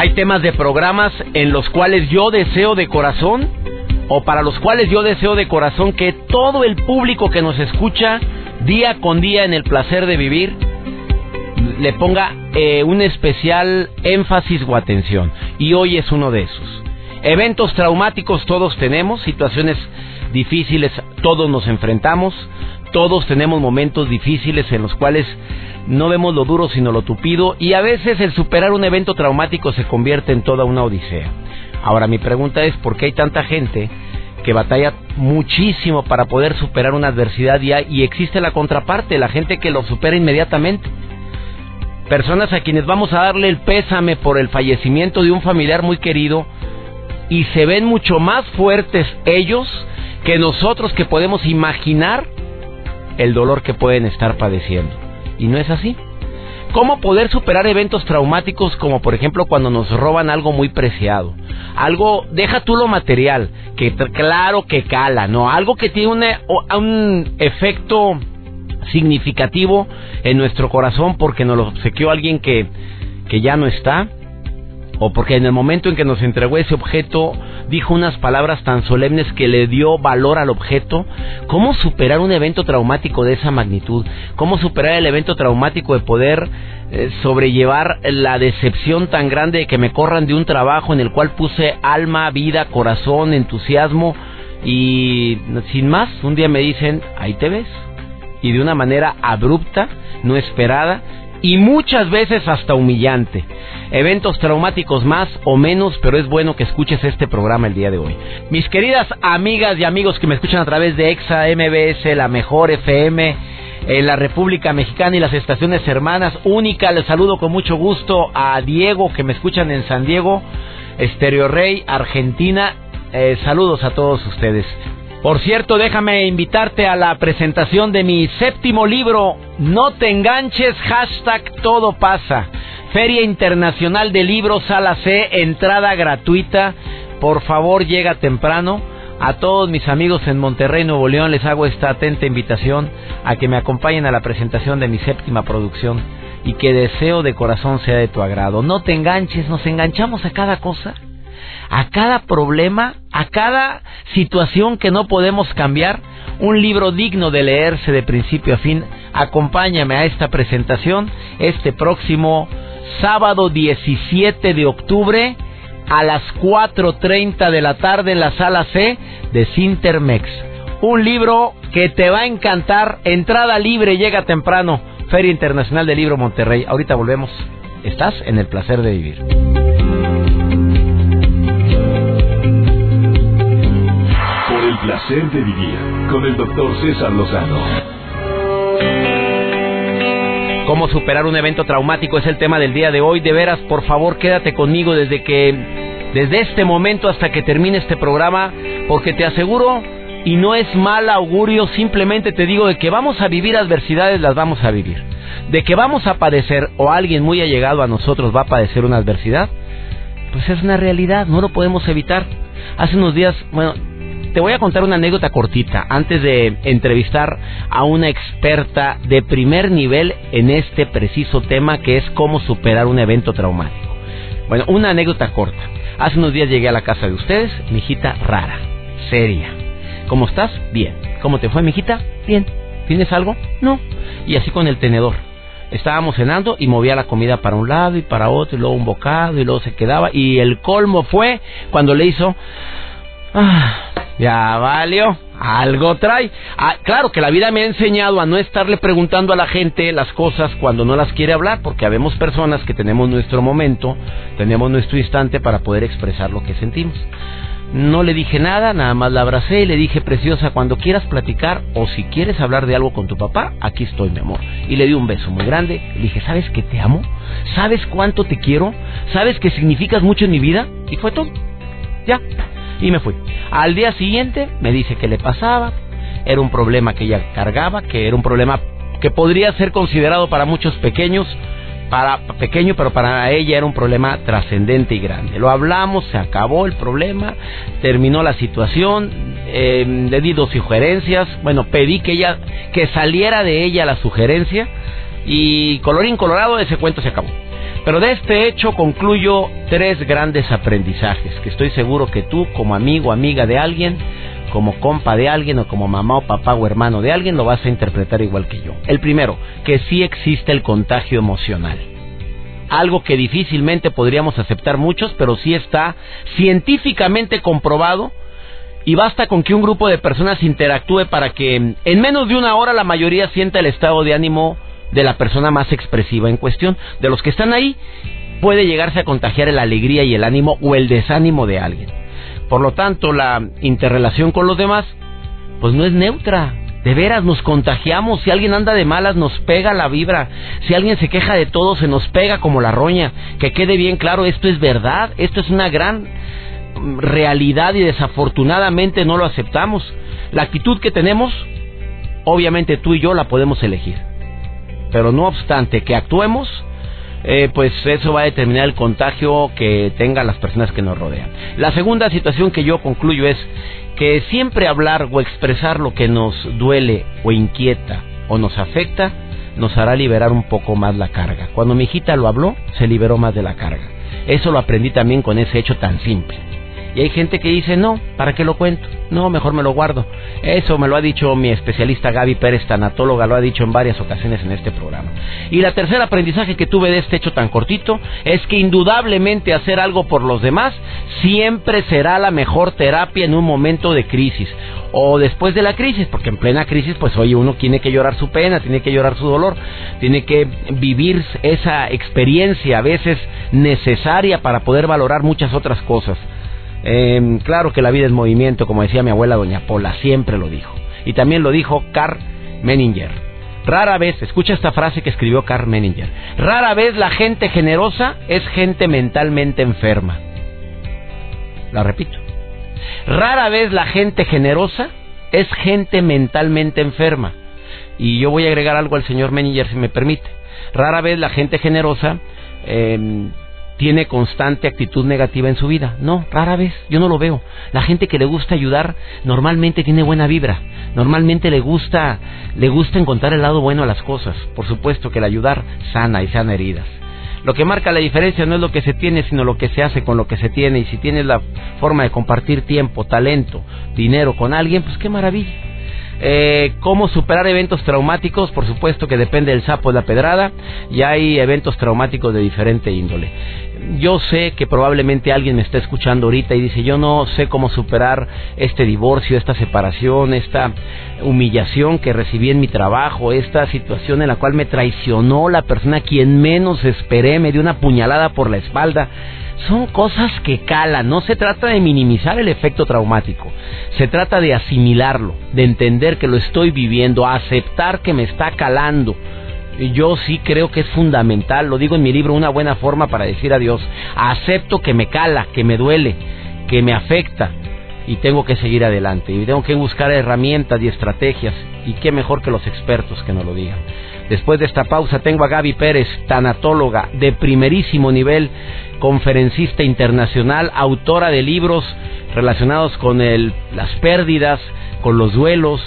Hay temas de programas en los cuales yo deseo de corazón o para los cuales yo deseo de corazón que todo el público que nos escucha día con día en el placer de vivir le ponga eh, un especial énfasis o atención. Y hoy es uno de esos. Eventos traumáticos todos tenemos, situaciones difíciles todos nos enfrentamos, todos tenemos momentos difíciles en los cuales no vemos lo duro sino lo tupido y a veces el superar un evento traumático se convierte en toda una odisea. Ahora mi pregunta es, ¿por qué hay tanta gente que batalla muchísimo para poder superar una adversidad y, y existe la contraparte, la gente que lo supera inmediatamente? Personas a quienes vamos a darle el pésame por el fallecimiento de un familiar muy querido y se ven mucho más fuertes ellos que nosotros que podemos imaginar el dolor que pueden estar padeciendo. Y no es así. ¿Cómo poder superar eventos traumáticos como por ejemplo cuando nos roban algo muy preciado? Algo, deja tú lo material, que claro que cala, ¿no? Algo que tiene un efecto significativo en nuestro corazón porque nos lo obsequió alguien que, que ya no está o porque en el momento en que nos entregó ese objeto dijo unas palabras tan solemnes que le dio valor al objeto. ¿Cómo superar un evento traumático de esa magnitud? ¿Cómo superar el evento traumático de poder eh, sobrellevar la decepción tan grande de que me corran de un trabajo en el cual puse alma, vida, corazón, entusiasmo y sin más, un día me dicen, ahí te ves. Y de una manera abrupta, no esperada, y muchas veces hasta humillante. Eventos traumáticos más o menos, pero es bueno que escuches este programa el día de hoy. Mis queridas amigas y amigos que me escuchan a través de EXA MBS, la mejor FM en la República Mexicana y las estaciones hermanas única, les saludo con mucho gusto a Diego que me escuchan en San Diego, Estereo Rey, Argentina. Eh, saludos a todos ustedes. Por cierto, déjame invitarte a la presentación de mi séptimo libro, No te enganches, hashtag todo pasa. Feria Internacional de Libros Sala C, entrada gratuita. Por favor, llega temprano. A todos mis amigos en Monterrey, Nuevo León, les hago esta atenta invitación a que me acompañen a la presentación de mi séptima producción y que deseo de corazón sea de tu agrado. No te enganches, nos enganchamos a cada cosa a cada problema, a cada situación que no podemos cambiar, un libro digno de leerse de principio a fin. Acompáñame a esta presentación este próximo sábado 17 de octubre a las 4.30 de la tarde en la sala C de Sintermex. Un libro que te va a encantar, entrada libre, llega temprano, Feria Internacional del Libro Monterrey. Ahorita volvemos. Estás en el placer de vivir. Placer de vivir con el doctor César Lozano. ¿Cómo superar un evento traumático? Es el tema del día de hoy. De veras, por favor, quédate conmigo desde que, desde este momento hasta que termine este programa, porque te aseguro, y no es mal augurio, simplemente te digo de que vamos a vivir adversidades, las vamos a vivir. De que vamos a padecer o alguien muy allegado a nosotros va a padecer una adversidad, pues es una realidad, no lo podemos evitar. Hace unos días, bueno, te voy a contar una anécdota cortita antes de entrevistar a una experta de primer nivel en este preciso tema que es cómo superar un evento traumático. Bueno, una anécdota corta. Hace unos días llegué a la casa de ustedes, mi hijita rara, seria. ¿Cómo estás? Bien. ¿Cómo te fue, mi hijita? Bien. ¿Tienes algo? No. Y así con el tenedor. Estábamos cenando y movía la comida para un lado y para otro, y luego un bocado, y luego se quedaba. Y el colmo fue cuando le hizo. Ah, ya valió. Algo trae. Ah, claro que la vida me ha enseñado a no estarle preguntando a la gente las cosas cuando no las quiere hablar, porque habemos personas que tenemos nuestro momento, tenemos nuestro instante para poder expresar lo que sentimos. No le dije nada, nada más la abracé y le dije, preciosa, cuando quieras platicar o si quieres hablar de algo con tu papá, aquí estoy, mi amor. Y le di un beso muy grande. Le dije, ¿sabes que te amo? ¿Sabes cuánto te quiero? ¿Sabes que significas mucho en mi vida? Y fue todo. Ya. Y me fui. Al día siguiente me dice que le pasaba. Era un problema que ella cargaba, que era un problema que podría ser considerado para muchos pequeños para pequeño, pero para ella era un problema trascendente y grande. Lo hablamos, se acabó el problema, terminó la situación, eh, le di dos sugerencias, bueno, pedí que ella, que saliera de ella la sugerencia y colorín colorado ese cuento se acabó. Pero de este hecho concluyo tres grandes aprendizajes que estoy seguro que tú como amigo, amiga de alguien, como compa de alguien o como mamá o papá o hermano de alguien lo vas a interpretar igual que yo. El primero, que sí existe el contagio emocional. Algo que difícilmente podríamos aceptar muchos, pero sí está científicamente comprobado y basta con que un grupo de personas interactúe para que en menos de una hora la mayoría sienta el estado de ánimo de la persona más expresiva en cuestión. De los que están ahí, puede llegarse a contagiar la alegría y el ánimo o el desánimo de alguien. Por lo tanto, la interrelación con los demás, pues no es neutra. De veras, nos contagiamos. Si alguien anda de malas, nos pega la vibra. Si alguien se queja de todo, se nos pega como la roña. Que quede bien claro, esto es verdad. Esto es una gran realidad y desafortunadamente no lo aceptamos. La actitud que tenemos, obviamente tú y yo la podemos elegir. Pero no obstante que actuemos, eh, pues eso va a determinar el contagio que tengan las personas que nos rodean. La segunda situación que yo concluyo es que siempre hablar o expresar lo que nos duele o inquieta o nos afecta nos hará liberar un poco más la carga. Cuando mi hijita lo habló, se liberó más de la carga. Eso lo aprendí también con ese hecho tan simple. Y hay gente que dice, no, ¿para qué lo cuento? No, mejor me lo guardo. Eso me lo ha dicho mi especialista Gaby Pérez, tanatóloga, lo ha dicho en varias ocasiones en este programa. Y la tercera aprendizaje que tuve de este hecho tan cortito es que indudablemente hacer algo por los demás siempre será la mejor terapia en un momento de crisis o después de la crisis, porque en plena crisis, pues oye, uno tiene que llorar su pena, tiene que llorar su dolor, tiene que vivir esa experiencia a veces necesaria para poder valorar muchas otras cosas. Eh, claro que la vida es movimiento, como decía mi abuela doña Pola, siempre lo dijo. Y también lo dijo Carl Menninger. Rara vez, escucha esta frase que escribió Carl Menninger, rara vez la gente generosa es gente mentalmente enferma. La repito. Rara vez la gente generosa es gente mentalmente enferma. Y yo voy a agregar algo al señor Menninger si me permite. Rara vez la gente generosa eh, tiene constante actitud negativa en su vida. No, rara vez, yo no lo veo. La gente que le gusta ayudar normalmente tiene buena vibra. Normalmente le gusta le gusta encontrar el lado bueno a las cosas. Por supuesto que el ayudar sana y sana heridas. Lo que marca la diferencia no es lo que se tiene, sino lo que se hace con lo que se tiene. Y si tienes la forma de compartir tiempo, talento, dinero con alguien, pues qué maravilla. Eh, ¿Cómo superar eventos traumáticos? Por supuesto que depende del sapo de la pedrada y hay eventos traumáticos de diferente índole yo sé que probablemente alguien me está escuchando ahorita y dice, yo no sé cómo superar este divorcio, esta separación, esta humillación que recibí en mi trabajo, esta situación en la cual me traicionó la persona quien menos esperé, me dio una puñalada por la espalda. Son cosas que calan, no se trata de minimizar el efecto traumático, se trata de asimilarlo, de entender que lo estoy viviendo, aceptar que me está calando yo sí creo que es fundamental, lo digo en mi libro, una buena forma para decir adiós. Acepto que me cala, que me duele, que me afecta y tengo que seguir adelante. Y tengo que buscar herramientas y estrategias y qué mejor que los expertos que nos lo digan. Después de esta pausa tengo a Gaby Pérez, tanatóloga de primerísimo nivel, conferencista internacional, autora de libros relacionados con el, las pérdidas, con los duelos,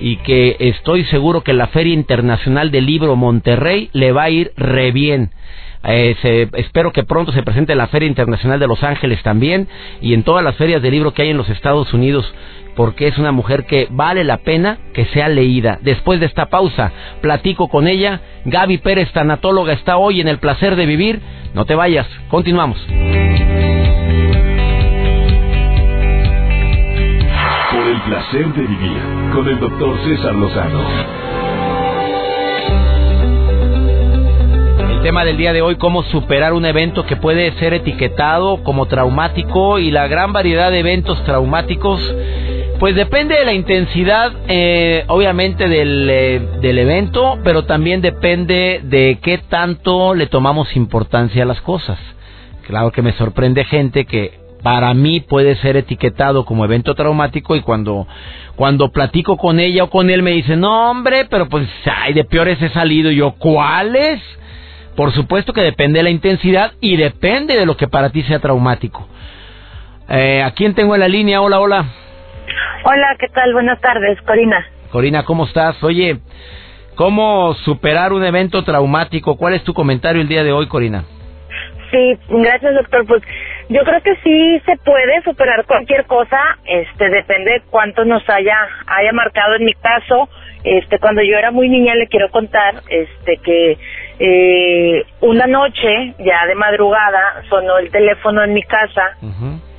y que estoy seguro que la Feria Internacional del Libro Monterrey le va a ir re bien. Eh, espero que pronto se presente la Feria Internacional de Los Ángeles también y en todas las ferias de libro que hay en los Estados Unidos porque es una mujer que vale la pena que sea leída. Después de esta pausa, platico con ella. Gaby Pérez, tanatóloga, está hoy en el placer de vivir. No te vayas, continuamos. Placer de vivir con el doctor César Lozano. tema del día de hoy, cómo superar un evento que puede ser etiquetado como traumático y la gran variedad de eventos traumáticos. Pues depende de la intensidad, eh, obviamente, del, eh, del evento, pero también depende de qué tanto le tomamos importancia a las cosas. Claro que me sorprende gente que para mí puede ser etiquetado como evento traumático y cuando cuando platico con ella o con él me dice, no hombre, pero pues ay, de peores he salido. Y yo, ¿cuáles? Por supuesto que depende de la intensidad y depende de lo que para ti sea traumático. Eh, ¿A quién tengo en la línea? Hola, hola. Hola, ¿qué tal? Buenas tardes, Corina. Corina, ¿cómo estás? Oye, ¿cómo superar un evento traumático? ¿Cuál es tu comentario el día de hoy, Corina? Sí, gracias, doctor. Pues yo creo que sí se puede superar cualquier cosa, este depende de cuánto nos haya haya marcado en mi caso, este cuando yo era muy niña le quiero contar este que eh, una noche ya de madrugada sonó el teléfono en mi casa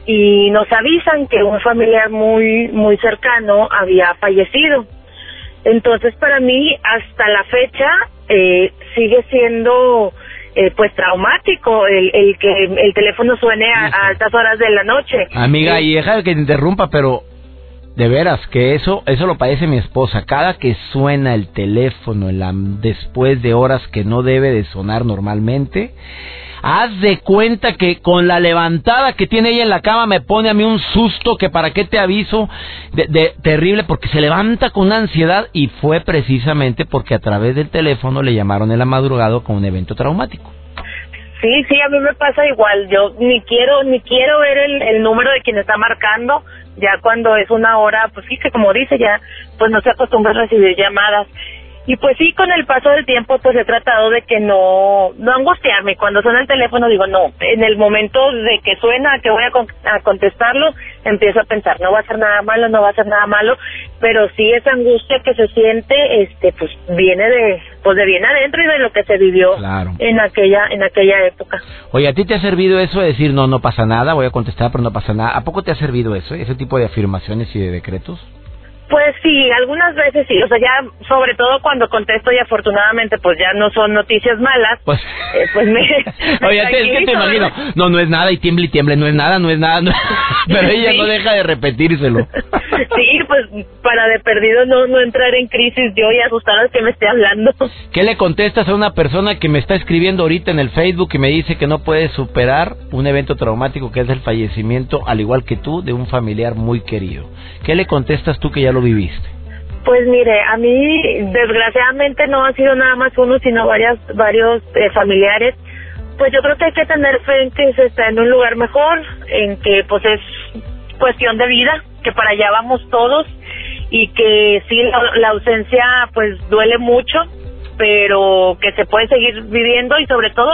y nos avisan que un familiar muy muy cercano había fallecido. Entonces para mí hasta la fecha eh, sigue siendo eh, pues traumático el, el que el teléfono suene a, altas horas de la noche. Amiga, y deja que te interrumpa, pero de veras que eso eso lo padece mi esposa. Cada que suena el teléfono en la, después de horas que no debe de sonar normalmente, Haz de cuenta que con la levantada que tiene ella en la cama me pone a mí un susto que para qué te aviso de, terrible porque se levanta con una ansiedad y fue precisamente porque a través del teléfono le llamaron en la madrugada con un evento traumático. Sí, sí, a mí me pasa igual. Yo ni quiero ni quiero ver el, el número de quien está marcando. Ya cuando es una hora, pues sí que como dice ya, pues no se acostumbra a recibir llamadas. Y pues sí, con el paso del tiempo, pues he tratado de que no, no angustiarme. Cuando suena el teléfono, digo, no, en el momento de que suena, que voy a, contestarlo, empiezo a pensar, no va a ser nada malo, no va a ser nada malo, pero sí esa angustia que se siente, este, pues viene de, pues de bien adentro y de lo que se vivió en aquella, en aquella época. Oye, ¿a ti te ha servido eso de decir, no, no pasa nada, voy a contestar, pero no pasa nada? ¿A poco te ha servido eso, ese tipo de afirmaciones y de decretos? Pues sí, algunas veces sí, o sea, ya sobre todo cuando contesto y afortunadamente pues ya no son noticias malas, pues, eh, pues me... Oye, es que te imagino, no, no es nada y tiemble y tiemble, no es nada, no es nada, pero ella no deja de repetírselo. Sí, pues para de perdido no, no entrar en crisis yo y asustada que me esté hablando. ¿Qué le contestas a una persona que me está escribiendo ahorita en el Facebook y me dice que no puede superar un evento traumático que es el fallecimiento, al igual que tú, de un familiar muy querido? ¿Qué le contestas tú que ya lo viviste? Pues mire, a mí desgraciadamente no ha sido nada más uno, sino varias, varios eh, familiares. Pues yo creo que hay que tener fe en que se está en un lugar mejor, en que pues es cuestión de vida, que para allá vamos todos y que sí, la, ausencia pues duele mucho, pero que se puede seguir viviendo y sobre todo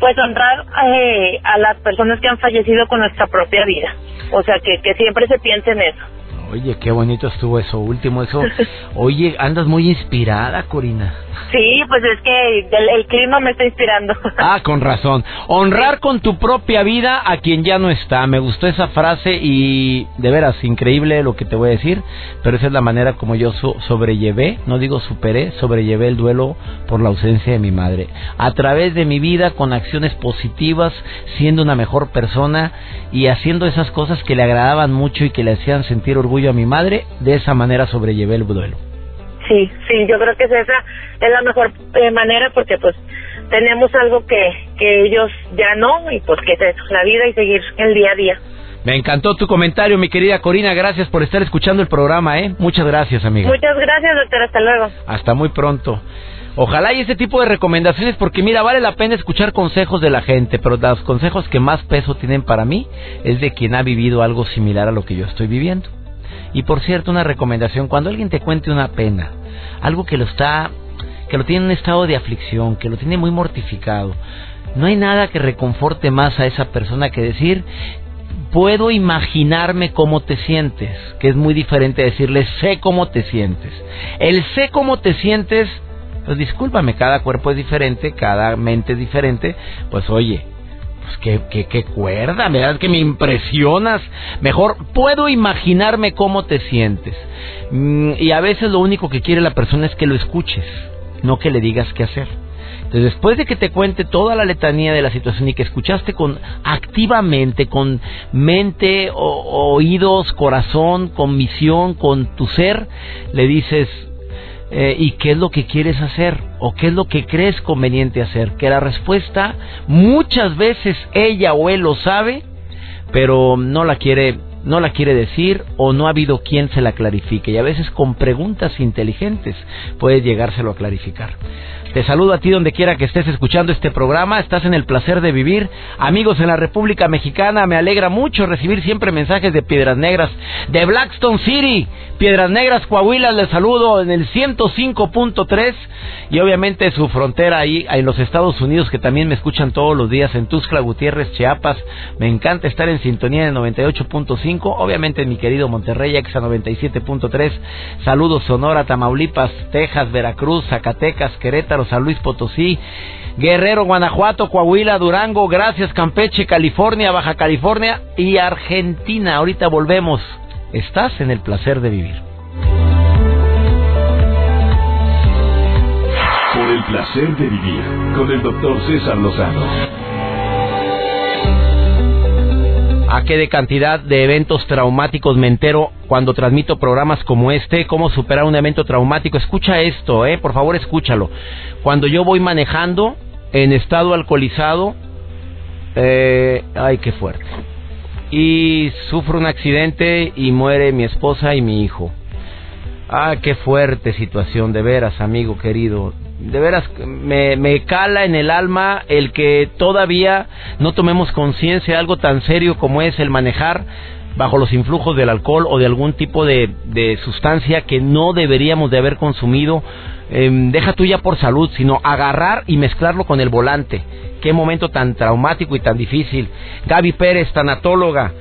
pues honrar eh, a las personas que han fallecido con nuestra propia vida. O sea, que, que siempre se piense en eso. Oye, qué bonito estuvo eso último, eso. Oye, andas muy inspirada, Corina. Sí, pues es que el, clima me está inspirando. Ah, con razón. Honrar con tu propia vida a quien ya no está. Me gustó esa frase y de veras, increíble lo que te voy a decir, pero esa es la manera como yo sobrellevé, no digo superé, sobrellevé el duelo por la ausencia de mi madre. A través de mi vida, con acciones positivas, siendo una mejor persona y haciendo esas cosas que le agradaban mucho y que le hacían sentir orgullo a mi madre, de esa manera sobrellevé el duelo. Sí, sí, yo creo que esa es la mejor eh, manera porque pues tenemos algo que, que ellos ya no y pues que es la vida y seguir el día a día. Me encantó tu comentario, mi querida Corina. Gracias por estar escuchando el programa, ¿eh? Muchas gracias, amiga. Muchas gracias, doctor. Hasta luego. Hasta muy pronto. Ojalá y ese tipo de recomendaciones, porque mira, vale la pena escuchar consejos de la gente, pero los consejos que más peso tienen para mí es de quien ha vivido algo similar a lo que yo estoy viviendo. Y por cierto, una recomendación, cuando alguien te cuente una pena, algo que lo está, que lo tiene en un estado de aflicción, que lo tiene muy mortificado, no hay nada que reconforte más a esa persona que decir, puedo imaginarme cómo te sientes, que es muy diferente decirle sé cómo te sientes. El sé cómo te sientes, pues discúlpame, cada cuerpo es diferente, cada mente es diferente, pues oye, qué, qué, qué cuerda, verdad que me impresionas. Mejor puedo imaginarme cómo te sientes. Mm, y a veces lo único que quiere la persona es que lo escuches, no que le digas qué hacer. Entonces, después de que te cuente toda la letanía de la situación y que escuchaste con activamente, con mente, oídos, corazón, con misión, con tu ser, le dices, eh, ¿y qué es lo que quieres hacer? ¿O qué es lo que crees conveniente hacer? Que la respuesta muchas veces ella o él lo sabe, pero no la quiere no la quiere decir o no ha habido quien se la clarifique y a veces con preguntas inteligentes puede llegárselo a clarificar. Te saludo a ti donde quiera que estés escuchando este programa. Estás en el placer de vivir. Amigos en la República Mexicana, me alegra mucho recibir siempre mensajes de Piedras Negras, de Blackstone City, Piedras Negras, Coahuila. Les saludo en el 105.3 y obviamente su frontera ahí en los Estados Unidos que también me escuchan todos los días en Tuxtla Gutiérrez, Chiapas. Me encanta estar en sintonía en 98.5. Obviamente en mi querido Monterrey, Exa 97.3. Saludos Sonora, Tamaulipas, Texas, Veracruz, Zacatecas, Querétaro. San Luis Potosí, Guerrero, Guanajuato, Coahuila, Durango, gracias, Campeche, California, Baja California y Argentina. Ahorita volvemos. Estás en el placer de vivir. Por el placer de vivir con el doctor César Lozano. A qué de cantidad de eventos traumáticos me entero cuando transmito programas como este, cómo superar un evento traumático. Escucha esto, eh, por favor, escúchalo. Cuando yo voy manejando en estado alcoholizado, eh, ay, qué fuerte. Y sufro un accidente y muere mi esposa y mi hijo. Ah, qué fuerte situación, de veras, amigo querido de veras me, me cala en el alma el que todavía no tomemos conciencia de algo tan serio como es el manejar bajo los influjos del alcohol o de algún tipo de, de sustancia que no deberíamos de haber consumido. Em, deja tú ya por salud, sino agarrar y mezclarlo con el volante. Qué momento tan traumático y tan difícil. Gaby Pérez, tanatóloga,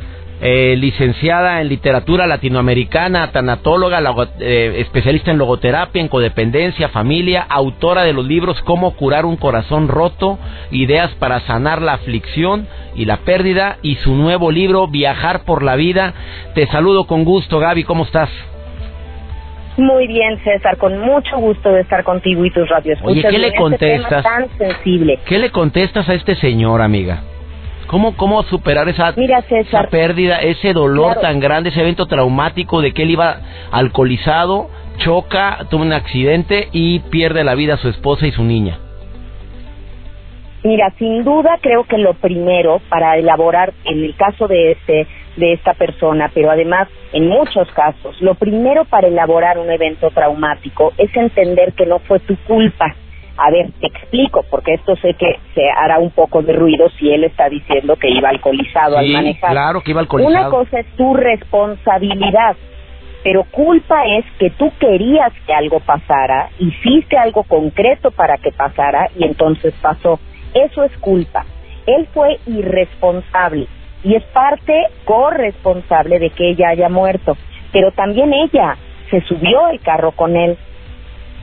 eh, licenciada en literatura latinoamericana, tanatóloga, eh, especialista en logoterapia, en codependencia, familia, autora de los libros Cómo curar un corazón roto, ideas para sanar la aflicción y la pérdida, y su nuevo libro Viajar por la vida. Te saludo con gusto, Gaby, ¿cómo estás? Muy bien, César, con mucho gusto de estar contigo y tus radios. Oye, ¿qué le este contestas? tan sensible. ¿Qué le contestas a este señor, amiga? ¿Cómo, cómo superar esa, pérdida, ese dolor tan grande, ese evento traumático de que él iba alcoholizado, choca, tuvo un accidente y pierde la vida a su esposa y su niña? Mira, sin duda creo que lo primero para elaborar, en el caso de este de esta persona, pero además en muchos casos, lo primero para elaborar un evento traumático es entender que no fue tu culpa, a ver, te explico, porque esto sé que se hará un poco de ruido si él está diciendo que iba alcoholizado al manejar. Claro que iba alcoholizado. Una cosa es tu responsabilidad, pero culpa es que tú querías que algo pasara, hiciste algo concreto para que pasara y entonces pasó. Eso es culpa. Él fue irresponsable y es parte corresponsable de que ella haya muerto, pero también ella se subió al carro con él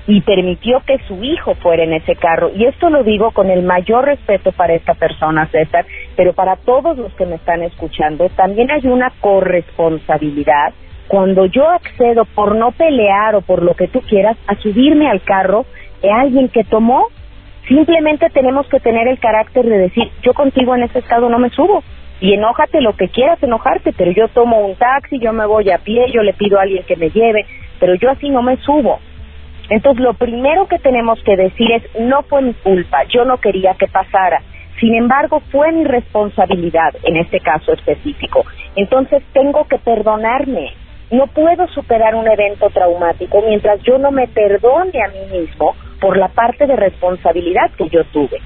y permitió que su hijo fuera en ese carro. Y esto lo digo con el mayor respeto para esta persona, César, pero para todos los que me están escuchando, también hay una corresponsabilidad cuando yo accedo por no pelear o por lo que tú quieras a subirme al carro de alguien que tomó. Simplemente tenemos que tener el carácter de decir, yo contigo en ese estado no me subo. Y enójate lo que quieras enojarte, pero yo tomo un taxi, yo me voy a pie, yo le pido a alguien que me lleve, pero yo así no me subo. Entonces, lo primero que tenemos que decir es, no fue mi culpa, yo no quería que pasara. Sin embargo, fue mi responsabilidad en este caso específico. Entonces, tengo que perdonarme. No puedo superar un evento traumático mientras yo no me perdone a mí mismo por la parte de responsabilidad que yo tuve.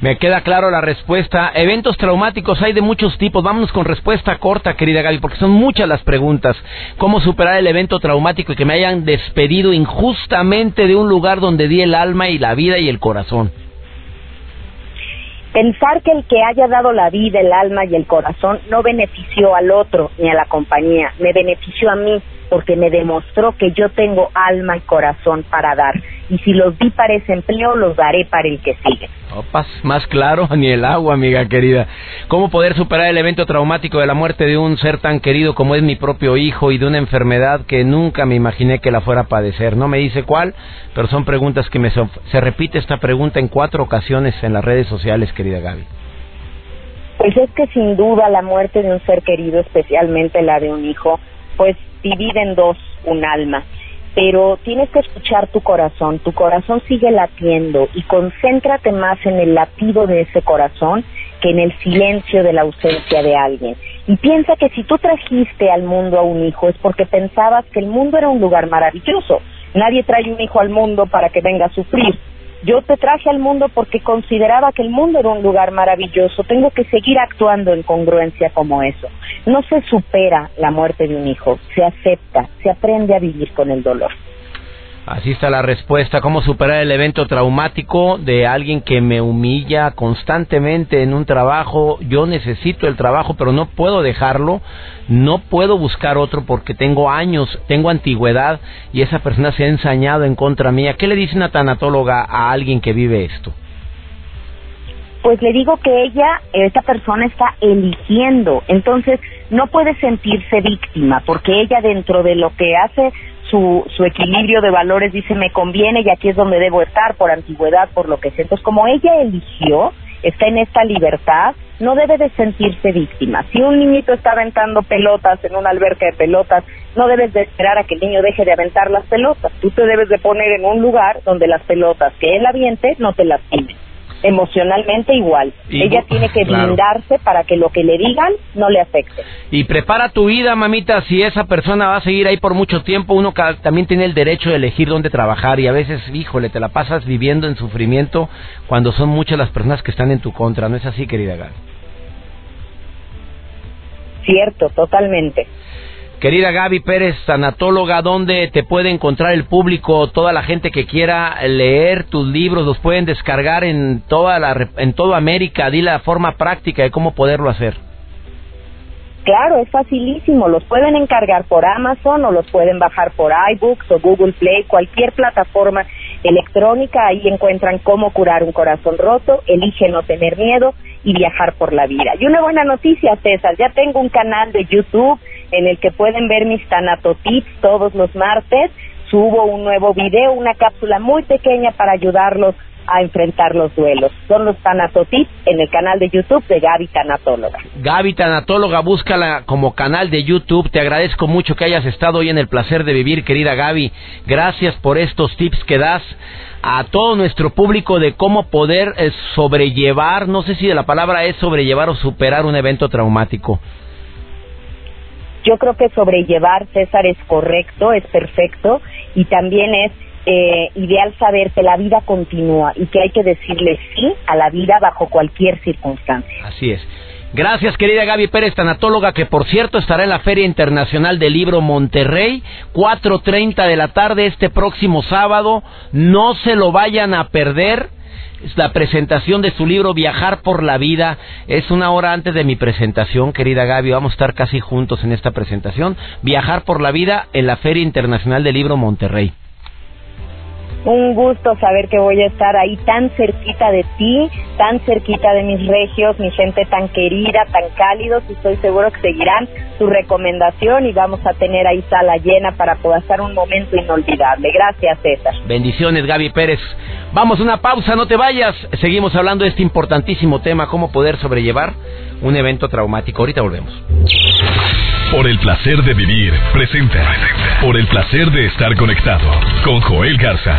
Me queda claro la respuesta. Eventos traumáticos hay de muchos tipos. Vámonos con respuesta corta, querida Gaby, porque son muchas las preguntas. ¿Cómo superar el evento traumático y que me hayan despedido injustamente de un lugar donde di el alma y la vida y el corazón? Pensar que el que haya dado la vida, el alma y el corazón no benefició al otro ni a la compañía, me benefició a mí porque me demostró que yo tengo alma y corazón para dar y si los di para ese empleo, los daré para el que sigue. Opas, más claro ni el agua, amiga querida. ¿Cómo poder superar el evento traumático de la muerte de un ser tan querido como es mi propio hijo y de una enfermedad que nunca me imaginé que la fuera a padecer? No me dice cuál, pero son preguntas que me... Se repite esta pregunta en cuatro ocasiones en las redes sociales, querida Gaby. Pues es que sin duda la muerte de un ser querido, especialmente la de un hijo, pues divide en dos un alma pero tienes que escuchar tu corazón, tu corazón sigue latiendo y concéntrate más en el latido de ese corazón que en el silencio de la ausencia de alguien. Y piensa que si tú trajiste al mundo a un hijo es porque pensabas que el mundo era un lugar maravilloso. Nadie trae un hijo al mundo para que venga a sufrir. Yo te traje al mundo porque consideraba que el mundo era un lugar maravilloso. Tengo que seguir actuando en congruencia como eso. No se supera la muerte de un hijo, se acepta, se aprende a vivir con el dolor. Así está la respuesta. ¿Cómo superar el evento traumático de alguien que me humilla constantemente en un trabajo? Yo necesito el trabajo, pero no puedo dejarlo. No puedo buscar otro porque tengo años, tengo antigüedad y esa persona se ha ensañado en contra mía. ¿Qué le dice una tanatóloga a alguien que vive esto? Pues le digo que ella, esta persona está eligiendo, entonces no puede sentirse víctima porque ella dentro de lo que hace su, su equilibrio de valores dice me conviene y aquí es donde debo estar por antigüedad, por lo que sé. Entonces, como ella eligió, está en esta libertad, no debe de sentirse víctima. Si un niñito está aventando pelotas en una alberca de pelotas, no debes de esperar a que el niño deje de aventar las pelotas. Tú te debes de poner en un lugar donde las pelotas que él aviente no te lastimen emocionalmente igual. Ella tiene que blindarse para que lo que le digan no le afecte. Y prepara tu vida, mamita, si esa persona va a seguir ahí por mucho tiempo, uno también tiene el derecho de elegir dónde trabajar y a veces, híjole, te la pasas viviendo en sufrimiento cuando son muchas las personas que están en tu contra, ¿no es así, querida Gaby? Cierto, totalmente. Querida Gaby Pérez, sanatóloga, ¿dónde te puede encontrar el público, toda la gente que quiera leer tus libros, los pueden descargar en toda la en toda América? Di la forma práctica de cómo poderlo hacer. Claro, es facilísimo. Los pueden encargar por Amazon o los pueden bajar por iBooks o Google Play, cualquier plataforma electrónica. Ahí encuentran cómo curar un corazón roto, elige no tener miedo y viajar por la vida. Y una buena noticia, César, ya tengo un canal de YouTube en el que pueden ver mis tanatotips todos los martes. Subo un nuevo video, una cápsula muy pequeña para ayudarlos a enfrentar los duelos. Son los tanatotips en el canal de YouTube de Gaby Tanatóloga. Gaby Tanatóloga, búscala como canal de YouTube. Te agradezco mucho que hayas estado hoy en el placer de vivir, querida Gaby. Gracias por estos tips que das a todo nuestro público de cómo poder eh, sobrellevar, no sé si la palabra es sobrellevar o superar un evento traumático. Yo creo que sobrellevar, César, es correcto, es perfecto y también es eh, ideal saber que la vida continúa y que hay que decirle sí a la vida bajo cualquier circunstancia. Así es. Gracias, querida Gaby Pérez, tanatóloga, que por cierto estará en la Feria Internacional del Libro Monterrey, 4.30 de la tarde este próximo sábado. No se lo vayan a perder la presentación de su libro Viajar por la Vida. Es una hora antes de mi presentación, querida Gaby. Vamos a estar casi juntos en esta presentación. Viajar por la Vida en la Feria Internacional del Libro Monterrey. Un gusto saber que voy a estar ahí tan cerquita de ti, tan cerquita de mis regios, mi gente tan querida, tan cálidos y estoy seguro que seguirán tu recomendación y vamos a tener ahí sala llena para poder hacer un momento inolvidable. Gracias, César. Bendiciones, Gaby Pérez. Vamos a una pausa, no te vayas. Seguimos hablando de este importantísimo tema, cómo poder sobrellevar un evento traumático. Ahorita volvemos. Por el placer de vivir, presenta. Por el placer de estar conectado con Joel Garza.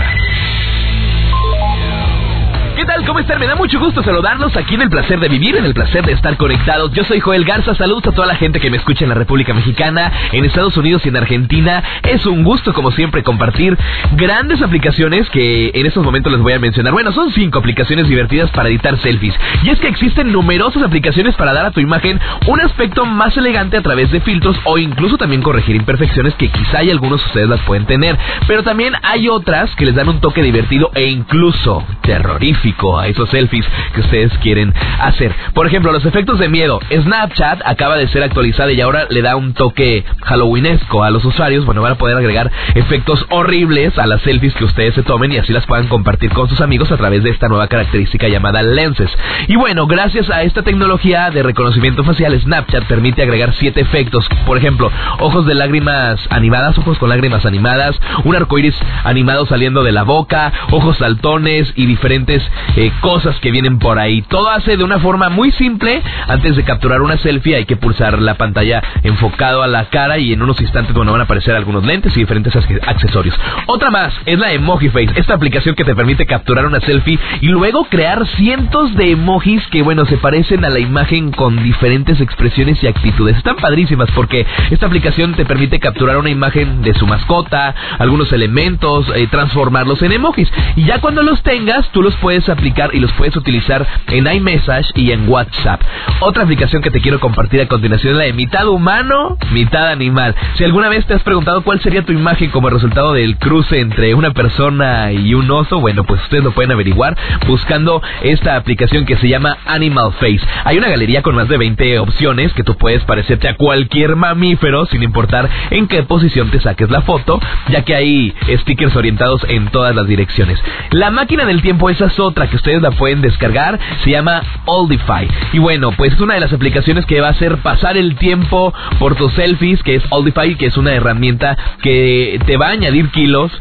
¿Qué tal? ¿Cómo están? Me da mucho gusto saludarlos aquí en el placer de vivir, en el placer de estar conectados. Yo soy Joel Garza, saludos a toda la gente que me escucha en la República Mexicana, en Estados Unidos y en Argentina. Es un gusto, como siempre, compartir grandes aplicaciones que en estos momentos les voy a mencionar. Bueno, son cinco aplicaciones divertidas para editar selfies. Y es que existen numerosas aplicaciones para dar a tu imagen un aspecto más elegante a través de filtros o incluso también corregir imperfecciones que quizá hay algunos de ustedes las pueden tener. Pero también hay otras que les dan un toque divertido e incluso terrorífico a esos selfies que ustedes quieren hacer. Por ejemplo, los efectos de miedo. Snapchat acaba de ser actualizada y ahora le da un toque halloweenesco a los usuarios. Bueno, van a poder agregar efectos horribles a las selfies que ustedes se tomen y así las puedan compartir con sus amigos a través de esta nueva característica llamada lenses. Y bueno, gracias a esta tecnología de reconocimiento facial, Snapchat permite agregar siete efectos. Por ejemplo, ojos de lágrimas animadas, ojos con lágrimas animadas, un arcoíris animado saliendo de la boca, ojos saltones y diferentes eh, cosas que vienen por ahí. Todo hace de una forma muy simple. Antes de capturar una selfie hay que pulsar la pantalla enfocado a la cara y en unos instantes bueno, van a aparecer algunos lentes y diferentes accesorios. Otra más es la Emoji Face, esta aplicación que te permite capturar una selfie y luego crear cientos de emojis que bueno, se parecen a la imagen con diferentes expresiones y actitudes. Están padrísimas porque esta aplicación te permite capturar una imagen de su mascota, algunos elementos, eh, transformarlos en emojis. Y ya cuando los tengas, tú los puedes aplicar y los puedes utilizar en iMessage y en WhatsApp. Otra aplicación que te quiero compartir a continuación es la de mitad humano, mitad animal. Si alguna vez te has preguntado cuál sería tu imagen como resultado del cruce entre una persona y un oso, bueno, pues ustedes lo pueden averiguar buscando esta aplicación que se llama Animal Face. Hay una galería con más de 20 opciones que tú puedes parecerte a cualquier mamífero sin importar en qué posición te saques la foto, ya que hay stickers orientados en todas las direcciones. La máquina del tiempo, esa es que ustedes la pueden descargar, se llama Oldify. Y bueno, pues es una de las aplicaciones que va a hacer pasar el tiempo por tus selfies, que es Oldify, que es una herramienta que te va a añadir kilos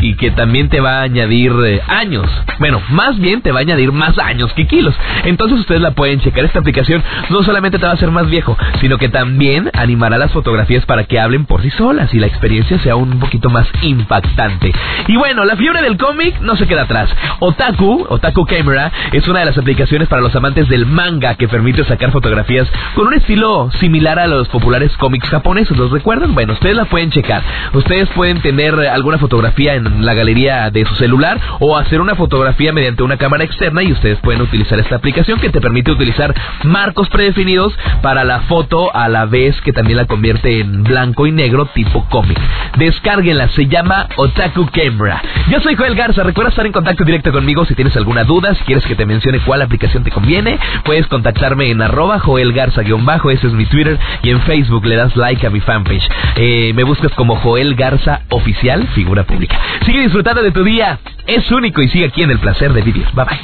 y que también te va a añadir eh, años. Bueno, más bien te va a añadir más años que kilos. Entonces ustedes la pueden checar. Esta aplicación no solamente te va a hacer más viejo, sino que también animará las fotografías para que hablen por sí solas y la experiencia sea un poquito más impactante. Y bueno, la fiebre del cómic no se queda atrás. Otaku, Otaku Camera, es una de las aplicaciones para los amantes del manga que permite sacar fotografías con un estilo similar a los populares cómics japoneses. ¿Los recuerdan? Bueno, ustedes la pueden checar. Ustedes pueden tener alguna fotografía en la galería de su celular o hacer una fotografía mediante una cámara externa y ustedes pueden utilizar esta aplicación que te permite utilizar marcos predefinidos para la foto a la vez que también la convierte en blanco y negro tipo cómic. Descárguenla, se llama Otaku Camera. Yo soy Joel Garza, recuerda estar en contacto directo conmigo si tienes alguna duda, si quieres que te mencione cuál aplicación te conviene, puedes contactarme en arroba Joel Garza-bajo, ese es mi Twitter, y en Facebook le das like a mi fanpage. Eh, me buscas como Joel Garza Oficial, figura pública. Sigue disfrutando de tu día, es único y sigue aquí en el placer de vivir. Bye bye.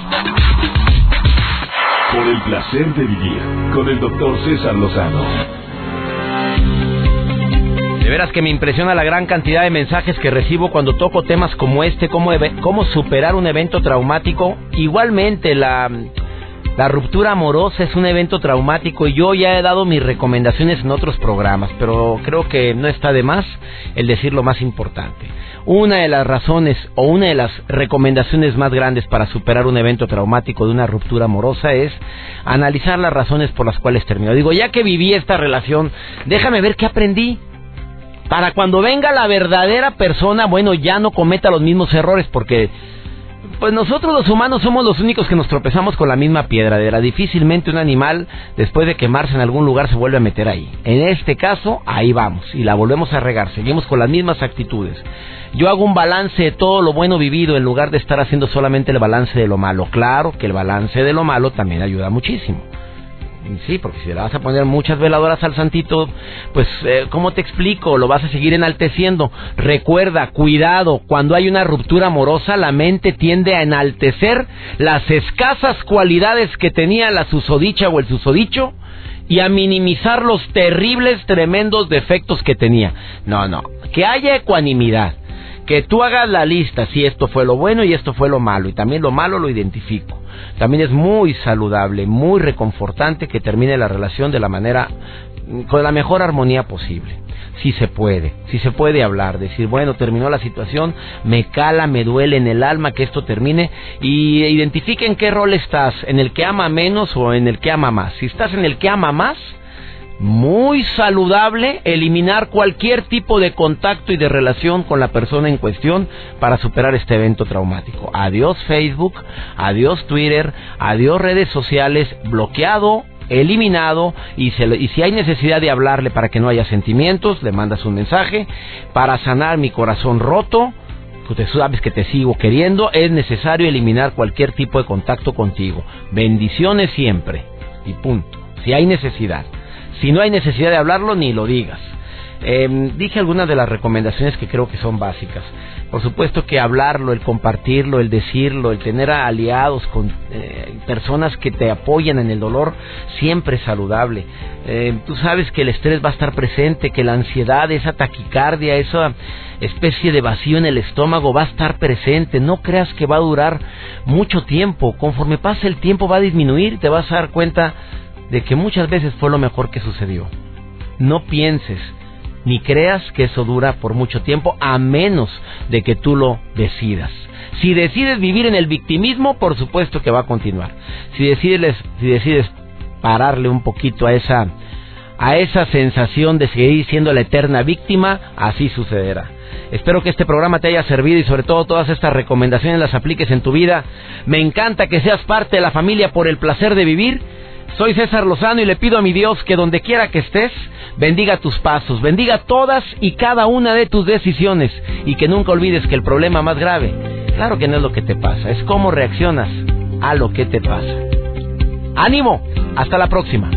Por el placer de vivir con el doctor César Lozano. De veras que me impresiona la gran cantidad de mensajes que recibo cuando toco temas como este, cómo, cómo superar un evento traumático. Igualmente, la, la ruptura amorosa es un evento traumático y yo ya he dado mis recomendaciones en otros programas, pero creo que no está de más el decir lo más importante. Una de las razones o una de las recomendaciones más grandes para superar un evento traumático de una ruptura amorosa es analizar las razones por las cuales terminó. Digo, ya que viví esta relación, déjame ver qué aprendí. Para cuando venga la verdadera persona, bueno, ya no cometa los mismos errores porque pues nosotros los humanos somos los únicos que nos tropezamos con la misma piedra. De difícilmente un animal, después de quemarse en algún lugar, se vuelve a meter ahí. En este caso, ahí vamos y la volvemos a regar. Seguimos con las mismas actitudes. Yo hago un balance de todo lo bueno vivido en lugar de estar haciendo solamente el balance de lo malo. Claro que el balance de lo malo también ayuda muchísimo. Sí, porque si le vas a poner muchas veladoras al santito, pues, eh, ¿cómo te explico? Lo vas a seguir enalteciendo. Recuerda, cuidado, cuando hay una ruptura amorosa, la mente tiende a enaltecer las escasas cualidades que tenía la susodicha o el susodicho y a minimizar los terribles, tremendos defectos que tenía. No, no, que haya ecuanimidad. Que tú hagas la lista, si esto fue lo bueno y esto fue lo malo, y también lo malo lo identifico también es muy saludable, muy reconfortante que termine la relación de la manera, con la mejor armonía posible. Si se puede, si se puede hablar, decir, bueno, terminó la situación, me cala, me duele en el alma que esto termine y identifiquen qué rol estás, en el que ama menos o en el que ama más. Si estás en el que ama más, muy saludable eliminar cualquier tipo de contacto y de relación con la persona en cuestión para superar este evento traumático. Adiós Facebook, adiós Twitter, adiós redes sociales, bloqueado, eliminado y, y, si hay necesidad de hablarle para que no haya sentimientos, le mandas un mensaje para sanar mi corazón roto tú sabes que te sigo queriendo, es necesario eliminar cualquier tipo de contacto contigo. Bendiciones siempre. Y punto. Si hay necesidad. Si no hay necesidad de hablarlo, ni lo digas. Eh, dije algunas de las recomendaciones que creo que son básicas. Por supuesto que hablarlo, el compartirlo, el decirlo, el tener aliados con eh, personas que te apoyan en el dolor, siempre es saludable. Eh, tú sabes que el estrés va a estar presente, que la ansiedad, esa taquicardia, esa especie de vacío en el estómago va a estar presente. No creas que va a durar mucho tiempo. Conforme pase el tiempo va a disminuir, te vas a dar cuenta de que muchas veces fue lo mejor que sucedió. No pienses ni creas que eso dura por mucho tiempo a menos de que tú lo decidas. Si decides vivir en el victimismo, por supuesto que va a continuar. Si decides, si decides pararle un poquito a esa, a esa sensación de seguir siendo la eterna víctima, así sucederá. Espero que este programa te haya servido y sobre todo todas estas recomendaciones las apliques en tu vida. Me encanta que seas parte de la familia por el placer de vivir. Soy César Lozano y le pido a mi Dios que donde quiera que estés, bendiga tus pasos, bendiga todas y cada una de tus decisiones y que nunca olvides que el problema más grave, claro que no es lo que te pasa, es cómo reaccionas a lo que te pasa. Ánimo, hasta la próxima.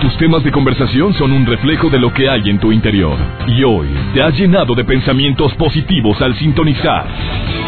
Tus temas de conversación son un reflejo de lo que hay en tu interior. Y hoy te has llenado de pensamientos positivos al sintonizar.